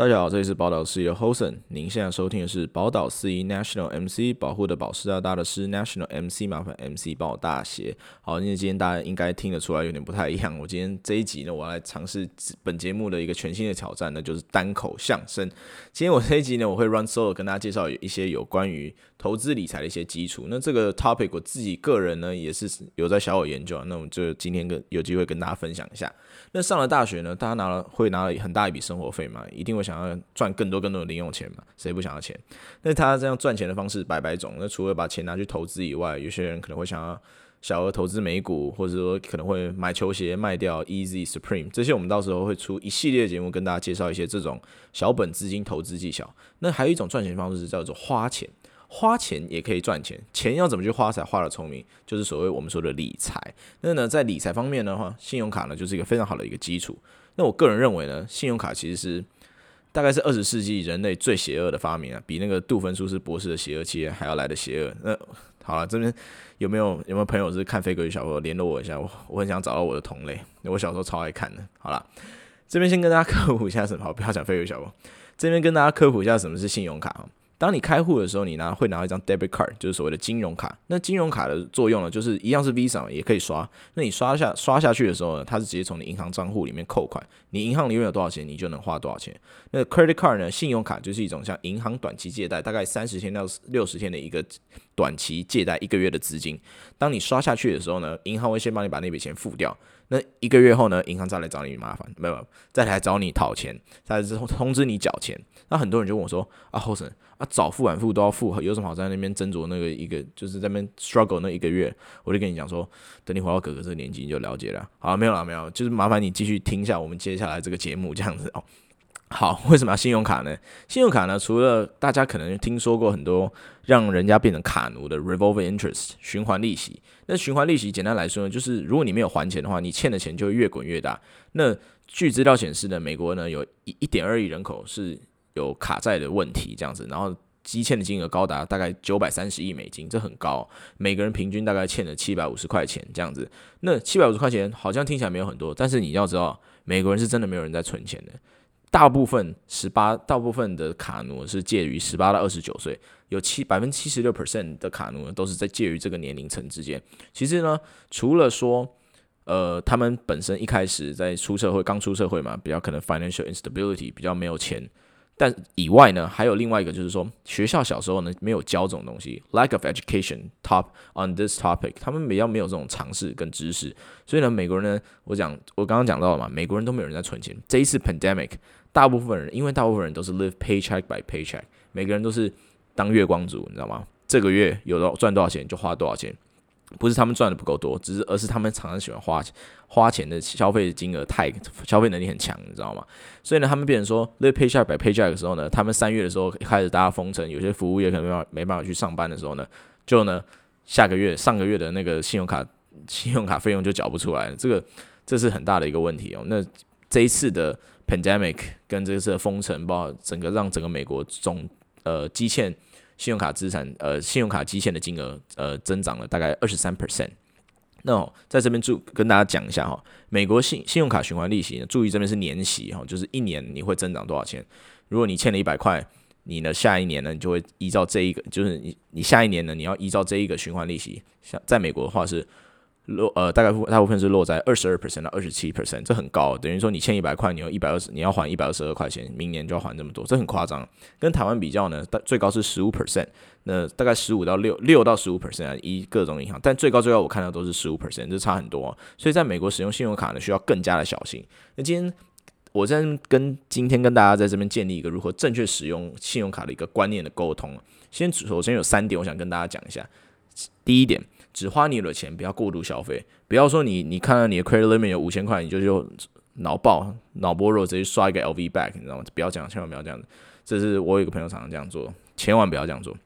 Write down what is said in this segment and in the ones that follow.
大家好，这里是宝岛司仪 Hosen。您现在收听的是宝岛司仪 National MC 保护的保是要大的是 National MC 麻烦 MC 帮我大写。好，因为今天大家应该听得出来有点不太一样。我今天这一集呢，我要来尝试本节目的一个全新的挑战呢，就是单口相声。今天我这一集呢，我会 run solo 跟大家介绍一些有关于投资理财的一些基础。那这个 topic 我自己个人呢，也是有在小有研究。那我就今天跟有机会跟大家分享一下。那上了大学呢，大家拿了会拿了很大一笔生活费嘛，一定会。想要赚更多更多的零用钱嘛？谁不想要钱？那他这样赚钱的方式百百种。那除了把钱拿去投资以外，有些人可能会想要小额投资美股，或者说可能会买球鞋卖掉 Easy Supreme 这些。我们到时候会出一系列节目跟大家介绍一些这种小本资金投资技巧。那还有一种赚钱方式叫做花钱，花钱也可以赚钱。钱要怎么去花才花得聪明？就是所谓我们说的理财。那呢，在理财方面的话，信用卡呢就是一个非常好的一个基础。那我个人认为呢，信用卡其实是。大概是二十世纪人类最邪恶的发明啊，比那个杜芬舒斯博士的邪恶企业还要来的邪恶。那好了，这边有没有有没有朋友是看飞哥与小佛联络我一下？我我很想找到我的同类，我小时候超爱看的。好了，这边先跟大家科普一下什么，好，不要讲飞哥与小佛，这边跟大家科普一下什么是信用卡。当你开户的时候，你拿会拿一张 debit card，就是所谓的金融卡。那金融卡的作用呢，就是一样是 Visa 也可以刷。那你刷下刷下去的时候呢，它是直接从你银行账户里面扣款。你银行里面有多少钱，你就能花多少钱。那 credit card 呢，信用卡就是一种像银行短期借贷，大概三十天到六十天的一个短期借贷，一个月的资金。当你刷下去的时候呢，银行会先帮你把那笔钱付掉。那一个月后呢，银行再来找你麻烦，没有，再来找你讨钱，再来之后通知你缴钱。那很多人就问我说：“啊后生啊，早付晚付都要付，有什么好在那边斟酌那个一个，就是在那边 struggle 那一个月？”我就跟你讲说，等你回到哥哥这个年纪你就了解了。好，没有了，没有，就是麻烦你继续听一下我们接下来这个节目这样子哦。好，为什么要信用卡呢？信用卡呢，除了大家可能听说过很多让人家变成卡奴的 revolving interest 循环利息。那循环利息简单来说呢，就是如果你没有还钱的话，你欠的钱就会越滚越大。那据资料显示呢，美国呢有一一点二亿人口是有卡债的问题，这样子，然后积欠的金额高达大概九百三十亿美金，这很高。每个人平均大概欠了七百五十块钱这样子。那七百五十块钱好像听起来没有很多，但是你要知道，美国人是真的没有人在存钱的。大部分十八，大部分的卡奴是介于十八到二十九岁，有七百分之七十六 percent 的卡奴都是在介于这个年龄层之间。其实呢，除了说，呃，他们本身一开始在出社会，刚出社会嘛，比较可能 financial instability 比较没有钱。但以外呢，还有另外一个，就是说学校小时候呢没有教这种东西，lack of education top on this topic，他们比较没有这种常识跟知识，所以呢，美国人呢，我讲我刚刚讲到了嘛，美国人都没有人在存钱。这一次 pandemic，大部分人因为大部分人都是 live paycheck by paycheck，每个人都是当月光族，你知道吗？这个月有多赚多少钱就花多少钱。不是他们赚的不够多，只是而是他们常常喜欢花钱，花钱的消费金额太消费能力很强，你知道吗？所以呢，他们变成说，live paycheck by paycheck 的时候呢，他们三月的时候开始大家封城，有些服务业可能没办法没办法去上班的时候呢，就呢下个月上个月的那个信用卡信用卡费用就缴不出来了，这个这是很大的一个问题哦。那这一次的 pandemic 跟这次的封城，包括整个让整个美国总呃积欠。信用卡资产，呃，信用卡积欠的金额，呃，增长了大概二十三 percent。那、在这边注跟大家讲一下哈，美国信信用卡循环利息呢，注意这边是年息哈，就是一年你会增长多少钱？如果你欠了一百块，你呢下一年呢，你就会依照这一个，就是你你下一年呢，你要依照这一个循环利息，像在美国的话是。落呃，大概大部分是落在二十二 percent 到二十七 percent，这很高，等于说你欠一百块，你要一百二十，你要还一百二十二块钱，明年就要还这么多，这很夸张。跟台湾比较呢，大最高是十五 percent，那大概十五到六六到十五 percent 一，各种银行，但最高最高我看到都是十五 percent，这差很多。所以在美国使用信用卡呢，需要更加的小心。那今天我在跟今天跟大家在这边建立一个如何正确使用信用卡的一个观念的沟通。先首先有三点，我想跟大家讲一下。第一点。只花你的钱，不要过度消费。不要说你，你看到你的 credit limit 有五千块，你就就脑爆、脑波弱，直接刷一个 LV bag，你知道吗？不要这样，千万不要这样子。这是我有一个朋友常常这样做，千万不要这样做。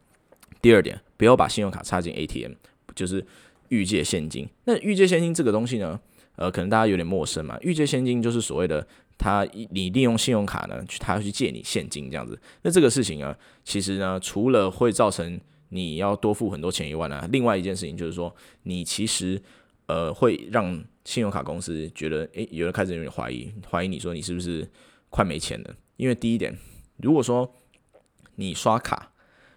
第二点，不要把信用卡插进 ATM，就是预借现金。那预借现金这个东西呢，呃，可能大家有点陌生嘛。预借现金就是所谓的他，你利用信用卡呢，去他要去借你现金这样子。那这个事情呢，其实呢，除了会造成你要多付很多钱以外呢，另外一件事情就是说，你其实呃会让信用卡公司觉得，诶，有人开始有点怀疑，怀疑你说你是不是快没钱了。因为第一点，如果说你刷卡，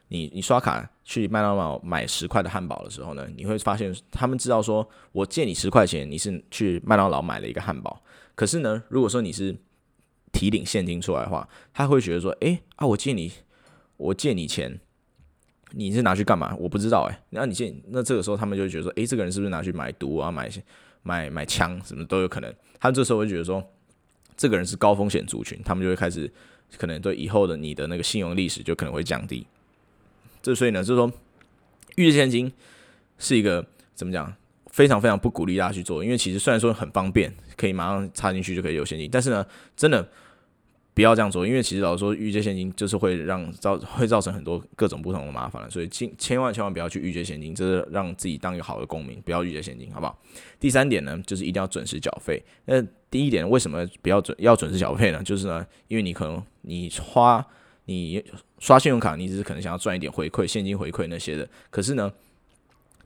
你你刷卡去麦当劳买十块的汉堡的时候呢，你会发现他们知道说，我借你十块钱，你是去麦当劳买了一个汉堡。可是呢，如果说你是提领现金出来的话，他会觉得说，诶啊，我借你，我借你钱，你是拿去干嘛？我不知道诶，那你现，那这个时候他们就觉得说，诶，这个人是不是拿去买毒啊，买买买枪什么都有可能。他这时候会觉得说，这个人是高风险族群，他们就会开始可能对以后的你的那个信用历史就可能会降低。这所以呢，就是说预借现金是一个怎么讲？非常非常不鼓励大家去做，因为其实虽然说很方便，可以马上插进去就可以有现金，但是呢，真的不要这样做，因为其实老实说，预借现金就是会让造会造成很多各种不同的麻烦了，所以千千万千万不要去预借现金，这是让自己当一个好的公民，不要预借现金，好不好？第三点呢，就是一定要准时缴费。那第一点为什么不要准要准时缴费呢？就是呢，因为你可能你花你刷信用卡，你只是可能想要赚一点回馈，现金回馈那些的，可是呢。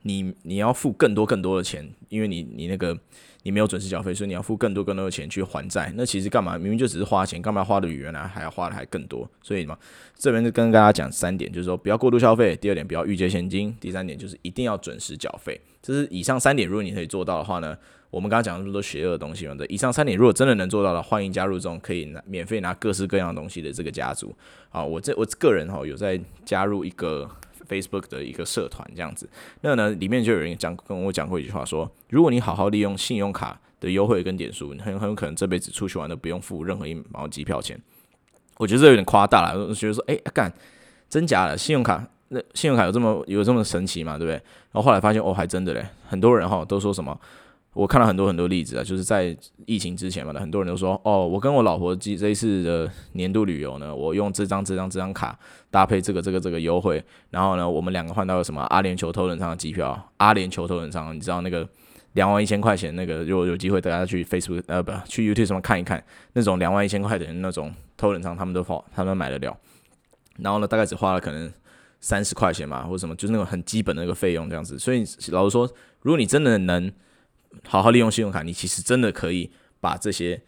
你你要付更多更多的钱，因为你你那个你没有准时缴费，所以你要付更多更多的钱去还债。那其实干嘛？明明就只是花钱，干嘛花的比原来还要花的还更多？所以嘛，这边就跟大家讲三点，就是说不要过度消费。第二点，不要预借现金。第三点就是一定要准时缴费。这是以上三点，如果你可以做到的话呢，我们刚刚讲那么多邪恶的东西嘛，对，以上三点如果真的能做到的，欢迎加入这种可以拿免费拿各式各样的东西的这个家族。啊，我这我个人哈有在加入一个。Facebook 的一个社团这样子，那呢里面就有人讲跟我讲过一句话说，如果你好好利用信用卡的优惠跟点数，你很很有可能这辈子出去玩都不用付任何一毛机票钱。我觉得这有点夸大了，觉得说，哎、干、真假的？信用卡那信用卡有这么有这么神奇吗？对不对？然后后来发现哦，还真的嘞，很多人哈都说什么。我看到很多很多例子啊，就是在疫情之前嘛，很多人都说，哦，我跟我老婆这这一次的年度旅游呢，我用这张这张这张卡搭配这个这个这个优惠，然后呢，我们两个换到了什么阿联酋头等舱的机票，阿联酋头等舱，你知道那个两万一千块钱那个，如果有机会大家去 Facebook 呃不去 YouTube 上面看一看，那种两万一千块的那种头等舱，他们都花，他们买得了，然后呢，大概只花了可能三十块钱嘛，或者什么，就是那种很基本的那个费用这样子，所以老实说，如果你真的能好好利用信用卡，你其实真的可以把这些，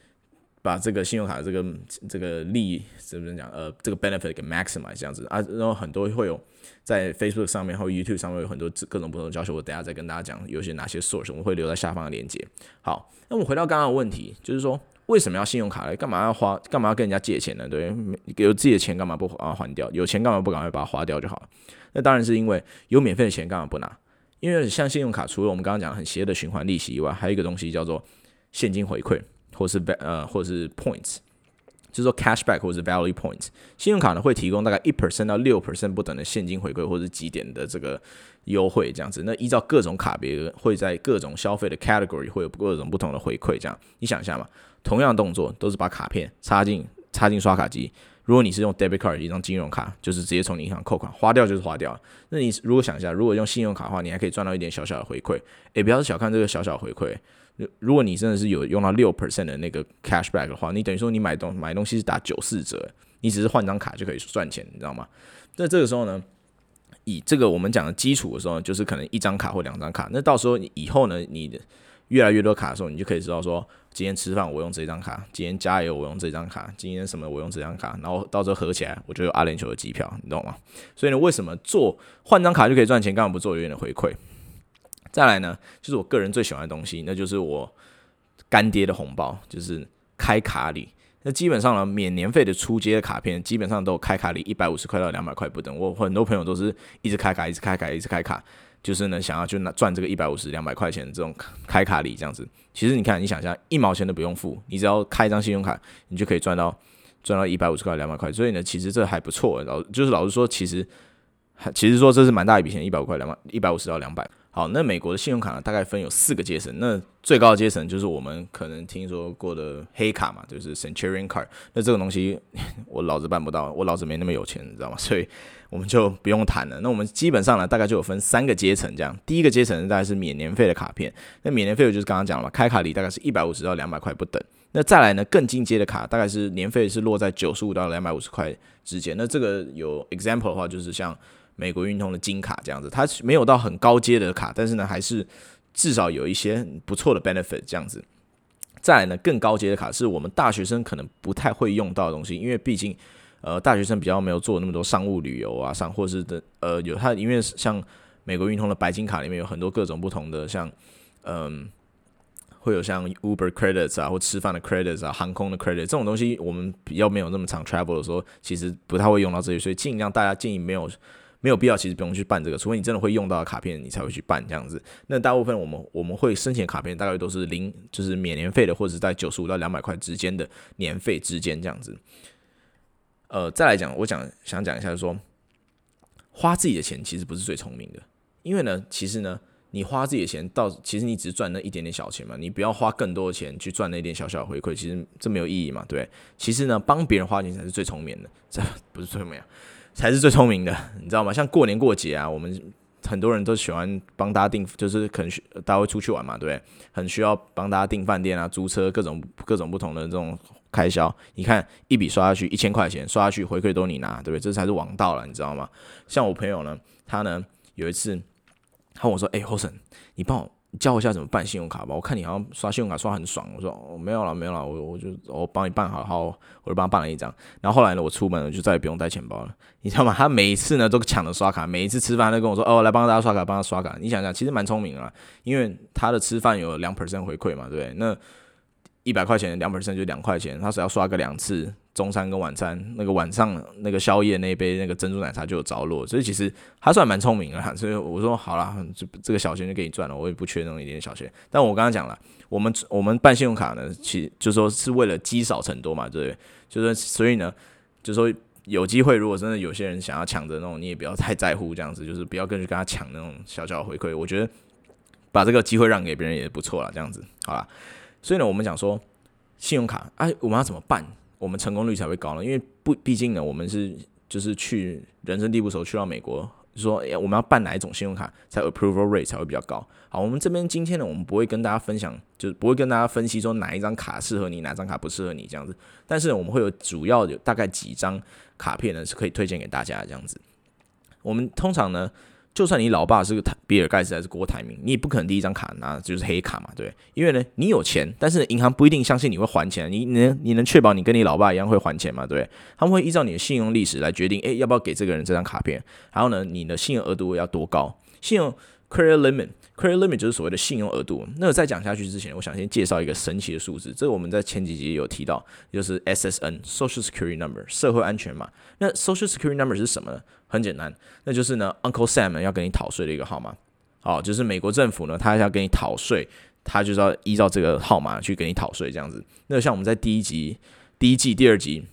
把这个信用卡的这个这个利益怎么讲？呃，这个 benefit 给 maximize 这样子啊。然后很多会有在 Facebook 上面或 YouTube 上面有很多各种不同的教学，我等下再跟大家讲有些哪些 source，我们会留在下方的链接。好，那我们回到刚刚的问题，就是说为什么要信用卡呢？干嘛要花？干嘛要跟人家借钱呢？对，有自己的钱干嘛不啊还掉？有钱干嘛不赶快把它花掉就好了？那当然是因为有免费的钱干嘛不拿？因为像信用卡，除了我们刚刚讲很邪的循环利息以外，还有一个东西叫做现金回馈，或是呃，或是 points，就是说 cashback 或是 value points。信用卡呢会提供大概一 percent 到六 percent 不等的现金回馈，或者几点的这个优惠这样子。那依照各种卡别会在各种消费的 category 会有各种不同的回馈。这样你想一下嘛，同样动作都是把卡片插进插进刷卡机。如果你是用 debit card 一张金融卡，就是直接从银行扣款，花掉就是花掉。那你如果想一下，如果用信用卡的话，你还可以赚到一点小小的回馈。诶，不要小看这个小小回馈。如果你真的是有用到六 percent 的那个 cashback 的话，你等于说你买东买东西是打九四折，你只是换张卡就可以赚钱，你知道吗？那这个时候呢，以这个我们讲的基础的时候，就是可能一张卡或两张卡。那到时候以后呢，你的越来越多卡的时候，你就可以知道说。今天吃饭我用这张卡，今天加油我用这张卡，今天什么我用这张卡，然后到时候合起来我就有阿联酋的机票，你懂吗？所以呢，为什么做换张卡就可以赚钱，干嘛不做有点的回馈？再来呢，就是我个人最喜欢的东西，那就是我干爹的红包，就是开卡礼。那基本上呢，免年费的出街的卡片，基本上都有开卡礼一百五十块到两百块不等。我很多朋友都是一直开卡，一直开卡，一直开卡。就是呢，想要就拿赚这个一百五十、两百块钱这种开卡礼这样子。其实你看，你想象，一毛钱都不用付，你只要开一张信用卡，你就可以赚到赚到一百五十块、两百块。所以呢，其实这还不错。老就是老实说，其实还其实说这是蛮大一笔钱，一百五块、两百、一百五十到两百。好，那美国的信用卡呢，大概分有四个阶层。那最高的阶层就是我们可能听说过的黑卡嘛，就是 Centurion Card。那这个东西 我老子办不到，我老子没那么有钱，你知道吗？所以我们就不用谈了。那我们基本上呢，大概就有分三个阶层这样。第一个阶层大概是免年费的卡片，那免年费就是刚刚讲了嘛，开卡礼大概是一百五十到两百块不等。那再来呢，更进阶的卡大概是年费是落在九十五到两百五十块之间。那这个有 example 的话，就是像。美国运通的金卡这样子，它没有到很高阶的卡，但是呢，还是至少有一些不错的 benefit 这样子。再来呢，更高阶的卡是我们大学生可能不太会用到的东西，因为毕竟呃大学生比较没有做那么多商务旅游啊，上或是的呃有它，因为像美国运通的白金卡里面有很多各种不同的，像嗯。会有像 Uber credits 啊，或吃饭的 credits 啊，航空的 credits 这种东西，我们比较没有那么长 travel 的时候，其实不太会用到这些，所以尽量大家建议没有没有必要，其实不用去办这个，除非你真的会用到卡片，你才会去办这样子。那大部分我们我们会申请卡片，大概都是零，就是免年费的，或者在九十五到两百块之间的年费之间这样子。呃，再来讲，我讲想讲一下就说，花自己的钱其实不是最聪明的，因为呢，其实呢。你花自己的钱，到其实你只赚那一点点小钱嘛，你不要花更多的钱去赚那点小小的回馈，其实这没有意义嘛，对。其实呢，帮别人花钱才是最聪明的，这不是最聪明，才是最聪明的，你知道吗？像过年过节啊，我们很多人都喜欢帮大家订，就是可能大家会出去玩嘛，对不对？很需要帮大家订饭店啊、租车，各种各种不同的这种开销。你看一笔刷下去一千块钱，刷下去回馈都你拿，对不对？这才是王道了，你知道吗？像我朋友呢，他呢有一次。他问我说：“哎、欸，Hosen，你帮我教我一下怎么办信用卡吧？我看你好像刷信用卡刷很爽。”我说：“、哦、没有了，没有了，我我就我帮你办好，好，我就帮他办了一张。然后后来呢，我出门了就再也不用带钱包了，你知道吗？他每一次呢都抢着刷卡，每一次吃饭都跟我说：‘哦，来帮大家刷卡，帮他刷卡。’你想想，其实蛮聪明啊，因为他的吃饭有两 percent 回馈嘛，对不对？那一百块钱两百分就两块钱，他只要刷个两次。”中餐跟晚餐，那个晚上那个宵夜那一杯那个珍珠奶茶就有着落，所以其实他算蛮聪明的，所以我说好了，这这个小钱就给你赚了，我也不缺那种一点小钱。但我刚刚讲了，我们我们办信用卡呢，其实就说是为了积少成多嘛，对不对？就是所以呢，就说有机会，如果真的有些人想要抢着那种，你也不要太在乎这样子，就是不要跟去跟他抢那种小小的回馈。我觉得把这个机会让给别人也不错了，这样子好了。所以呢，我们讲说信用卡，哎、我们要怎么办？我们成功率才会高呢，因为不，毕竟呢，我们是就是去人生地不熟，去到美国，说哎，我们要办哪一种信用卡才 approval rate 才会比较高。好，我们这边今天呢，我们不会跟大家分享，就是不会跟大家分析说哪一张卡适合你，哪张卡不适合你这样子。但是呢我们会有主要有大概几张卡片呢是可以推荐给大家这样子。我们通常呢。就算你老爸是个比尔盖茨还是郭台铭，你也不可能第一张卡拿就是黑卡嘛，对？因为呢，你有钱，但是银行不一定相信你会还钱，你能你能确保你跟你老爸一样会还钱吗？对？他们会依照你的信用历史来决定，哎，要不要给这个人这张卡片？然后呢，你的信用额度要多高？信用 credit limit。Credit limit 就是所谓的信用额度。那在讲下去之前，我想先介绍一个神奇的数字。这个我们在前几集有提到，就是 SSN（Social Security Number） 社会安全码。那 Social Security Number 是什么呢？很简单，那就是呢 Uncle Sam 要跟你讨税的一个号码。好，就是美国政府呢，他要跟你讨税，他就是要依照这个号码去给你讨税，这样子。那像我们在第一集、第一季、第二集。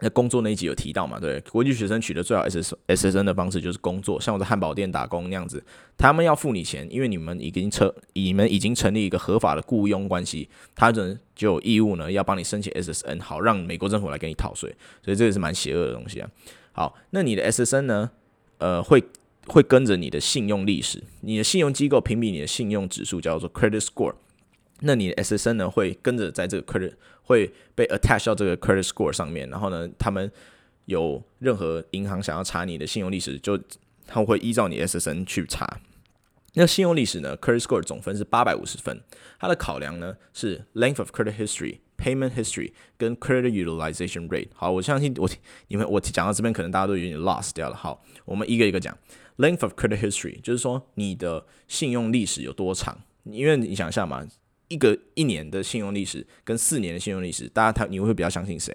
那工作那一集有提到嘛？对，国际学生取得最好 S S S N 的方式就是工作，像我在汉堡店打工那样子，他们要付你钱，因为你们已经成，你们已经成立一个合法的雇佣关系，他们就有义务呢要帮你申请 S S N，好让美国政府来给你逃税，所以这个是蛮邪恶的东西啊。好，那你的 S S N 呢？呃，会会跟着你的信用历史，你的信用机构评比你的信用指数叫做 Credit Score。那你的 SSN 呢，会跟着在这个 credit 会被 attach 到这个 credit score 上面，然后呢，他们有任何银行想要查你的信用历史，就他们会依照你 SSN 去查。那信用历史呢，credit score 总分是八百五十分，它的考量呢是 length of credit history、payment history 跟 credit utilization rate。好，我相信我你们我讲到这边，可能大家都有点 lost 掉了。好，我们一个一个讲 length of credit history，就是说你的信用历史有多长，因为你想一下嘛。一个一年的信用历史跟四年的信用历史，大家他你会比较相信谁？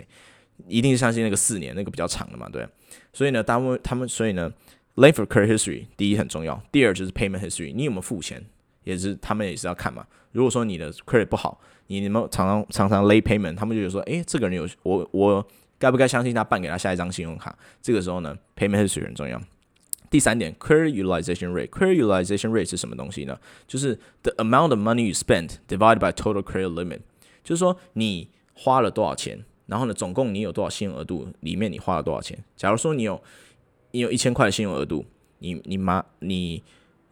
一定是相信那个四年那个比较长的嘛，对。所以呢，他们他们所以呢，length of credit history 第一很重要，第二就是 payment history，你有没有付钱，也是他们也是要看嘛。如果说你的 credit 不好，你有没有常常常常 late payment，他们就觉得说，诶，这个人有我我该不该相信他办给他下一张信用卡？这个时候呢，payment history 很重要。第三点，credit utilization rate，credit utilization rate 是什么东西呢？就是 the amount of money you spent divided by total credit limit，就是说你花了多少钱，然后呢，总共你有多少信用额度，里面你花了多少钱。假如说你有你有一千块的信用额度，你你妈你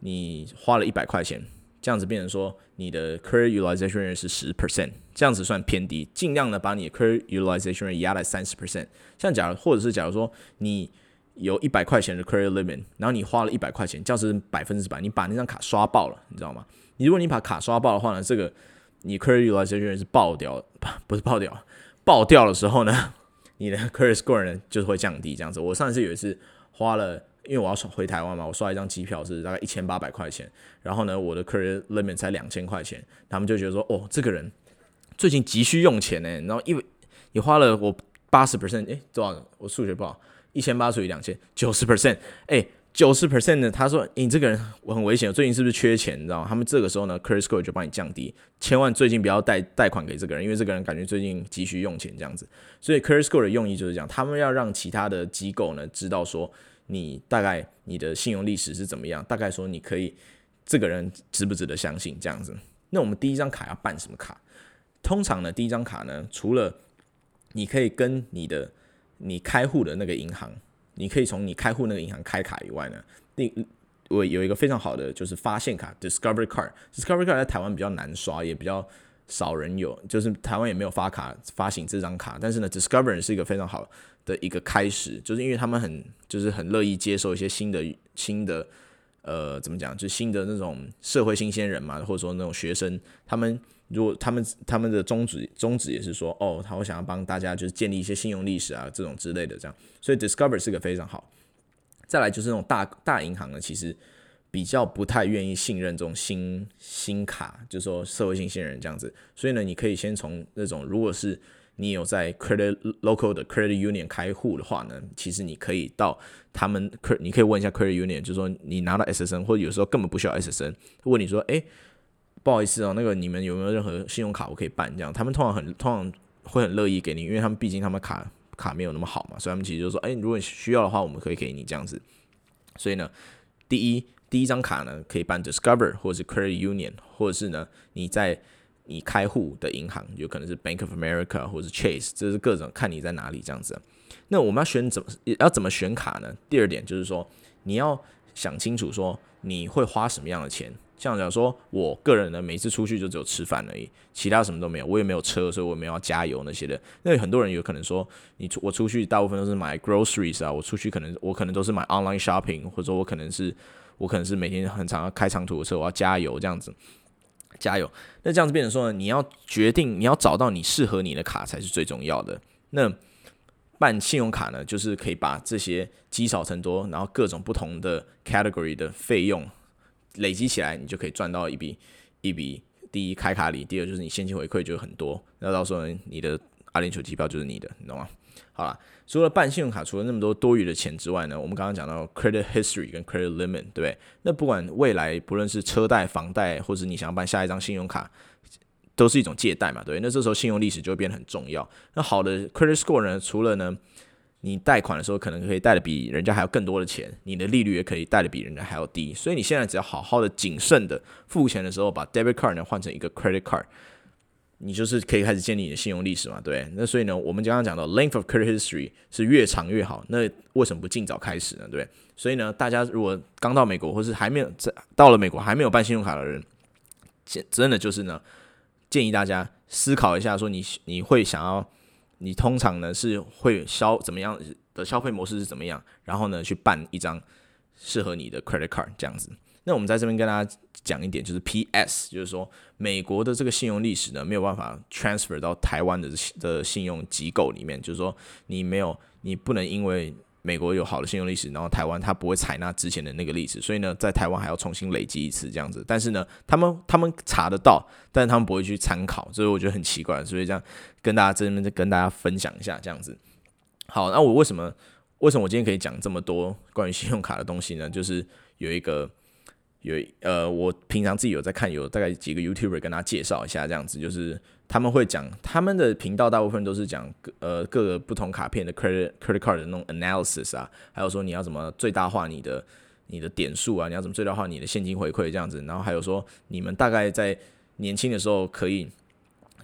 你花了一百块钱，这样子变成说你的 credit utilization rate 是十 percent，这样子算偏低，尽量的把你的 credit utilization rate 压在三十 percent。像假如或者是假如说你有一百块钱的 credit limit，然后你花了一百块钱，叫是百分之百，你把那张卡刷爆了，你知道吗？你如果你把卡刷爆的话呢，这个你 credit utilization 是爆掉，不是爆掉，爆掉的时候呢，你的 credit score 呢就是会降低这样子。我上一次有一次花了，因为我要回台湾嘛，我刷一张机票是大概一千八百块钱，然后呢，我的 credit limit 才两千块钱，他们就觉得说，哦，这个人最近急需用钱呢，然后因为你花了我八十 percent，诶，多少？我数学不好，一千八除以两千，九十 percent，诶。九十 percent 呢？他说：“你这个人我很危险，最近是不是缺钱？你知道吗？他们这个时候呢，credit score 就帮你降低，千万最近不要贷贷款给这个人，因为这个人感觉最近急需用钱这样子。所以 credit score 的用意就是这样，他们要让其他的机构呢知道说你大概你的信用历史是怎么样，大概说你可以这个人值不值得相信这样子。那我们第一张卡要办什么卡？通常呢，第一张卡呢，除了你可以跟你的你开户的那个银行。”你可以从你开户那个银行开卡以外呢，第我有一个非常好的就是发现卡 Discovery Card。Discovery Card 在台湾比较难刷，也比较少人有，就是台湾也没有发卡发行这张卡。但是呢，Discovery 是一个非常好的一个开始，就是因为他们很就是很乐意接受一些新的新的呃怎么讲，就新的那种社会新鲜人嘛，或者说那种学生，他们。如果他们他们的宗旨宗旨也是说，哦，他会想要帮大家就是建立一些信用历史啊，这种之类的这样，所以 Discover 是个非常好。再来就是那种大大银行呢，其实比较不太愿意信任这种新新卡，就是说社会新鲜人这样子。所以呢，你可以先从那种，如果是你有在 Credit Local 的 Credit Union 开户的话呢，其实你可以到他们，你可以问一下 Credit Union，就是说你拿到 SSN，或者有时候根本不需要 SSN，问你说，诶。不好意思哦，那个你们有没有任何信用卡我可以办？这样他们通常很通常会很乐意给你，因为他们毕竟他们卡卡没有那么好嘛，所以他们其实就说，哎，如果你需要的话，我们可以给你这样子。所以呢，第一第一张卡呢可以办 Discover 或者是 Credit Union，或者是呢你在你开户的银行有可能是 Bank of America 或者是 Chase，这是各种看你在哪里这样子。那我们要选怎么要怎么选卡呢？第二点就是说你要想清楚说你会花什么样的钱。像讲说，我个人呢，每次出去就只有吃饭而已，其他什么都没有。我也没有车，所以我也没有要加油那些的。那很多人有可能说，你出我出去大部分都是买 groceries 啊，我出去可能我可能都是买 online shopping，或者说我可能是我可能是每天很常要开长途的车，我要加油这样子，加油。那这样子变成说呢，你要决定你要找到你适合你的卡才是最重要的。那办信用卡呢，就是可以把这些积少成多，然后各种不同的 category 的费用。累积起来，你就可以赚到一笔一笔。第一，开卡礼；第二，就是你现金回馈就很多。那到时候，你的阿联酋机票就是你的，你懂吗？好了，除了办信用卡，除了那么多多余的钱之外呢，我们刚刚讲到 credit history 跟 credit limit，对不对？那不管未来不论是车贷、房贷，或者你想要办下一张信用卡，都是一种借贷嘛，对不对？那这时候信用历史就会变得很重要。那好的 credit score 呢，除了呢。你贷款的时候可能可以贷的比人家还要更多的钱，你的利率也可以贷的比人家还要低，所以你现在只要好好的谨慎的付钱的时候，把 debit card 呢换成一个 credit card，你就是可以开始建立你的信用历史嘛，对。那所以呢，我们刚刚讲到 length of credit history 是越长越好，那为什么不尽早开始呢？对。所以呢，大家如果刚到美国或是还没有在到了美国还没有办信用卡的人，真的就是呢，建议大家思考一下，说你你会想要。你通常呢是会消怎么样的消费模式是怎么样？然后呢去办一张适合你的 credit card 这样子。那我们在这边跟大家讲一点，就是 PS，就是说美国的这个信用历史呢没有办法 transfer 到台湾的的信用机构里面，就是说你没有，你不能因为。美国有好的信用历史，然后台湾它不会采纳之前的那个历史，所以呢，在台湾还要重新累积一次这样子。但是呢，他们他们查得到，但是他们不会去参考，所以我觉得很奇怪。所以这样跟大家这边跟大家分享一下这样子。好，那我为什么为什么我今天可以讲这么多关于信用卡的东西呢？就是有一个。有呃，我平常自己有在看，有大概几个 YouTuber 跟大家介绍一下，这样子就是他们会讲他们的频道大部分都是讲呃各个不同卡片的 credit credit card 的那种 analysis 啊，还有说你要怎么最大化你的你的点数啊，你要怎么最大化你的现金回馈这样子，然后还有说你们大概在年轻的时候可以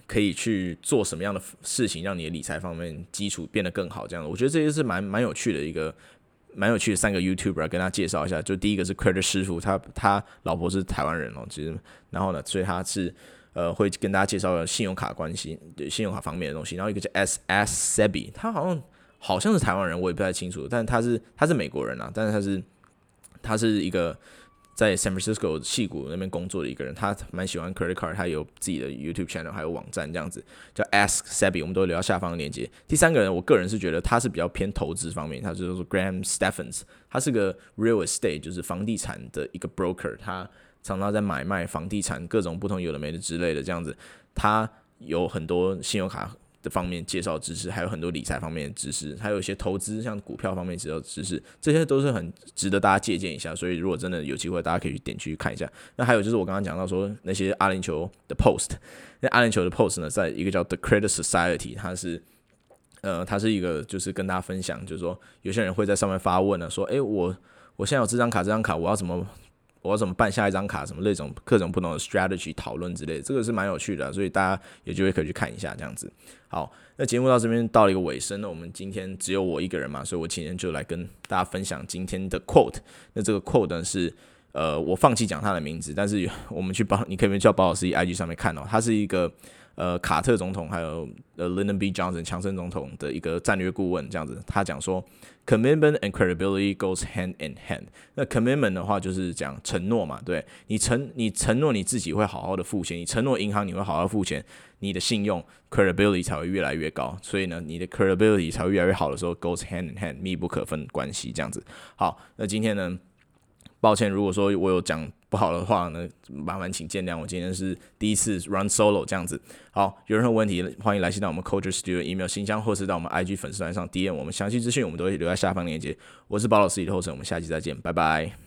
可以去做什么样的事情，让你的理财方面基础变得更好，这样子，我觉得这些是蛮蛮有趣的一个。蛮有趣的三个 YouTuber 跟他介绍一下，就第一个是 Credit 师傅，他他老婆是台湾人哦，其实，然后呢，所以他是呃会跟大家介绍信用卡关系，对信用卡方面的东西。然后一个叫 S S Sebi，他好像好像是台湾人，我也不太清楚，但他是他是美国人啊，但是他是他是一个在 San Francisco 戏谷那边工作的一个人，他蛮喜欢 credit card，他有自己的 YouTube channel，还有网站这样子，叫 Ask Sebi，我们都留到下方的链接。第三个人，我个人是觉得他是比较偏投资方面，他就是说 Graham Stephan，他是个 real estate，就是房地产的一个 broker，他常常在买卖房地产各种不同有的没的之类的这样子，他有很多信用卡的。方面介绍知识，还有很多理财方面的知识，还有一些投资像股票方面介绍知识，这些都是很值得大家借鉴一下。所以如果真的有机会，大家可以去点去看一下。那还有就是我刚刚讲到说那些阿联酋的 post，那阿联酋的 post 呢，在一个叫 The Credit Society，它是呃，它是一个就是跟大家分享，就是说有些人会在上面发问呢，说，诶，我我现在有这张卡，这张卡我要怎么？我要怎么办下一张卡？什么那种各种不同的 strategy 讨论之类的，这个是蛮有趣的，所以大家有机会可以去看一下这样子。好，那节目到这边到了一个尾声，那我们今天只有我一个人嘛，所以我今天就来跟大家分享今天的 quote。那这个 quote 呢是，呃，我放弃讲他的名字，但是我们去帮，你可以去宝老师 IG 上面看哦，他是一个。呃，卡特总统还有呃，Lyndon B. Johnson 强森总统的一个战略顾问这样子，他讲说，commitment and credibility goes hand in hand。那 commitment 的话就是讲承诺嘛，对，你承你承诺你自己会好好的付钱，你承诺银行你会好好付钱，你的信用 credibility 才会越来越高，所以呢，你的 credibility 才会越来越好的时候 goes hand in hand，密不可分关系这样子。好，那今天呢，抱歉，如果说我有讲不好的话呢，麻烦请见谅。我今天是第一次 run solo 这样子。好，有任何问题欢迎来信到我们 Culture Studio email 信箱，或是到我们 IG 粉丝团上 DM 我们详细资讯，我们都会留在下方链接。我是包老师李厚成，我们下期再见，拜拜。